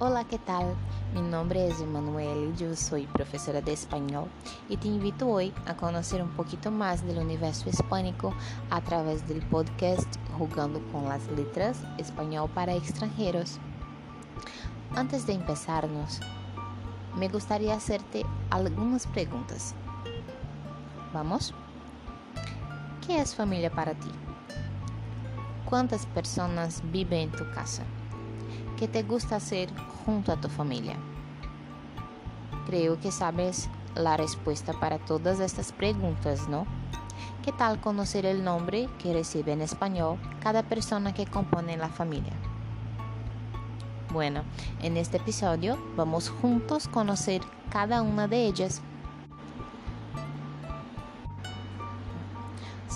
Olá, que tal? Mi nombre es Emanuele, yo soy profesora de español y te invito hoy a conocer un poquito más del universo hispánico a través del podcast Jugando con las Letras Español para Extranjeros. Antes de empezarnos, me gustaría hacerte algunas preguntas. ¿Vamos? ¿Qué es familia para ti? ¿Cuántas personas viven en tu casa? ¿Qué te gusta hacer junto a tu familia? Creo que sabes la respuesta para todas estas preguntas, ¿no? ¿Qué tal conocer el nombre que recibe en español cada persona que compone la familia? Bueno, en este episodio vamos juntos a conocer cada una de ellas.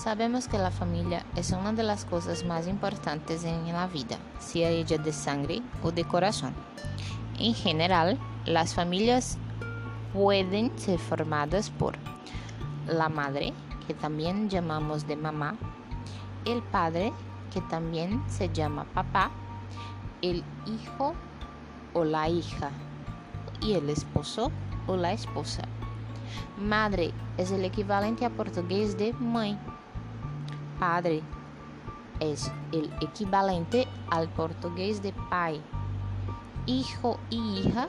Sabemos que la familia es una de las cosas más importantes en la vida, sea ella de sangre o de corazón. En general, las familias pueden ser formadas por la madre, que también llamamos de mamá, el padre, que también se llama papá, el hijo o la hija y el esposo o la esposa. Madre es el equivalente a portugués de mãe padre es el equivalente al portugués de pai. Hijo y hija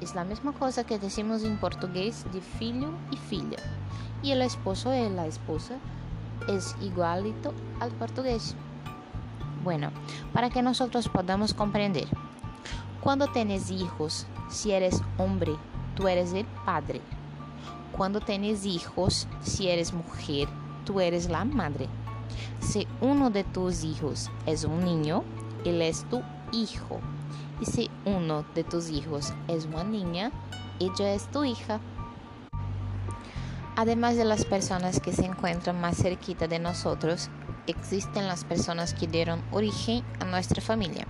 es la misma cosa que decimos en portugués de filho y filla. Y el esposo y la esposa es igualito al portugués. Bueno, para que nosotros podamos comprender. Cuando tienes hijos, si eres hombre, tú eres el padre. Cuando tienes hijos, si eres mujer, tú eres la madre. Si uno de tus hijos es un niño, él es tu hijo. Y si uno de tus hijos es una niña, ella es tu hija. Además de las personas que se encuentran más cerquita de nosotros, existen las personas que dieron origen a nuestra familia.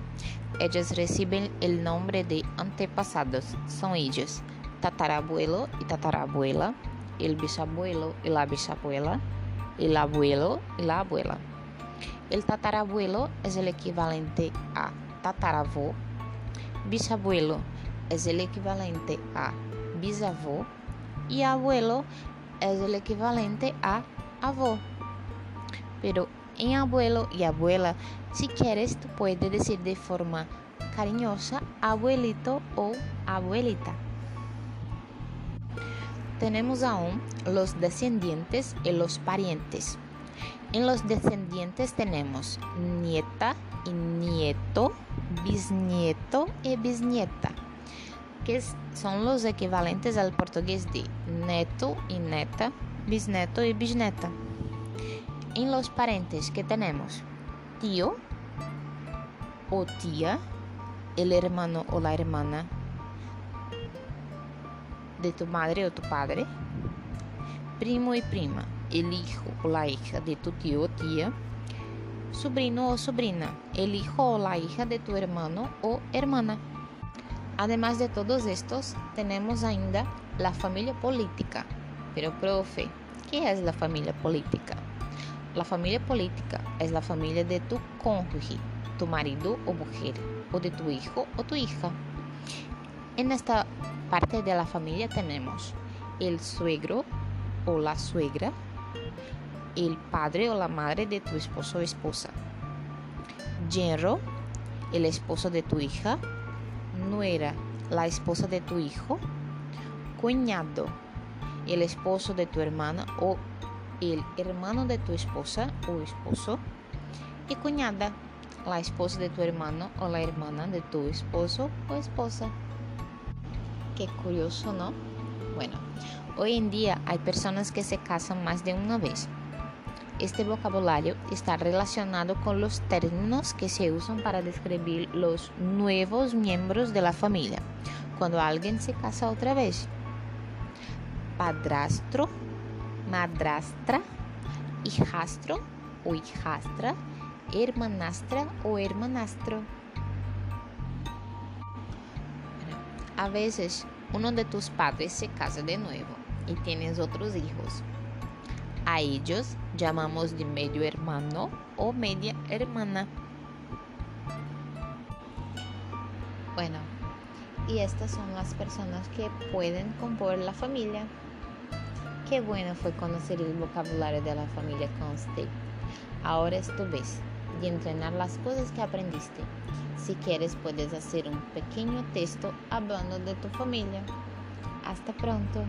Ellas reciben el nombre de antepasados. Son ellos, tatarabuelo y tatarabuela, el bisabuelo y la bisabuela, el abuelo y la abuela. El tatarabuelo es el equivalente a tataravó, bisabuelo es el equivalente a bisavó y abuelo es el equivalente a avó. Pero en abuelo y abuela, si quieres, tú puedes decir de forma cariñosa abuelito o abuelita tenemos aún los descendientes y los parientes. En los descendientes tenemos nieta y nieto, bisnieto y bisnieta, que son los equivalentes al portugués de neto y neta, bisneto y bisneta. En los parientes que tenemos tío o tía, el hermano o la hermana de tu madre o tu padre, primo y prima, el hijo o la hija de tu tío o tía, sobrino o sobrina, el hijo o la hija de tu hermano o hermana. Además de todos estos, tenemos ainda la familia política. Pero, profe, ¿qué es la familia política? La familia política es la familia de tu cónyuge, tu marido o mujer, o de tu hijo o tu hija. En esta parte de la familia tenemos el suegro o la suegra, el padre o la madre de tu esposo o esposa, yerno, el esposo de tu hija, nuera, la esposa de tu hijo, cuñado, el esposo de tu hermana o el hermano de tu esposa o esposo, y cuñada, la esposa de tu hermano o la hermana de tu esposo o esposa. Qué curioso, ¿no? Bueno, hoy en día hay personas que se casan más de una vez. Este vocabulario está relacionado con los términos que se usan para describir los nuevos miembros de la familia cuando alguien se casa otra vez. Padrastro, madrastra, hijastro o hijastra, hermanastra o hermanastro. A veces uno de tus padres se casa de nuevo y tienes otros hijos. A ellos llamamos de medio hermano o media hermana. Bueno, y estas son las personas que pueden componer la familia. Qué bueno fue conocer el vocabulario de la familia Conste. Ahora es tu vez de entrenar las cosas que aprendiste. Si quieres puedes hacer un pequeño texto hablando de tu familia. Hasta pronto.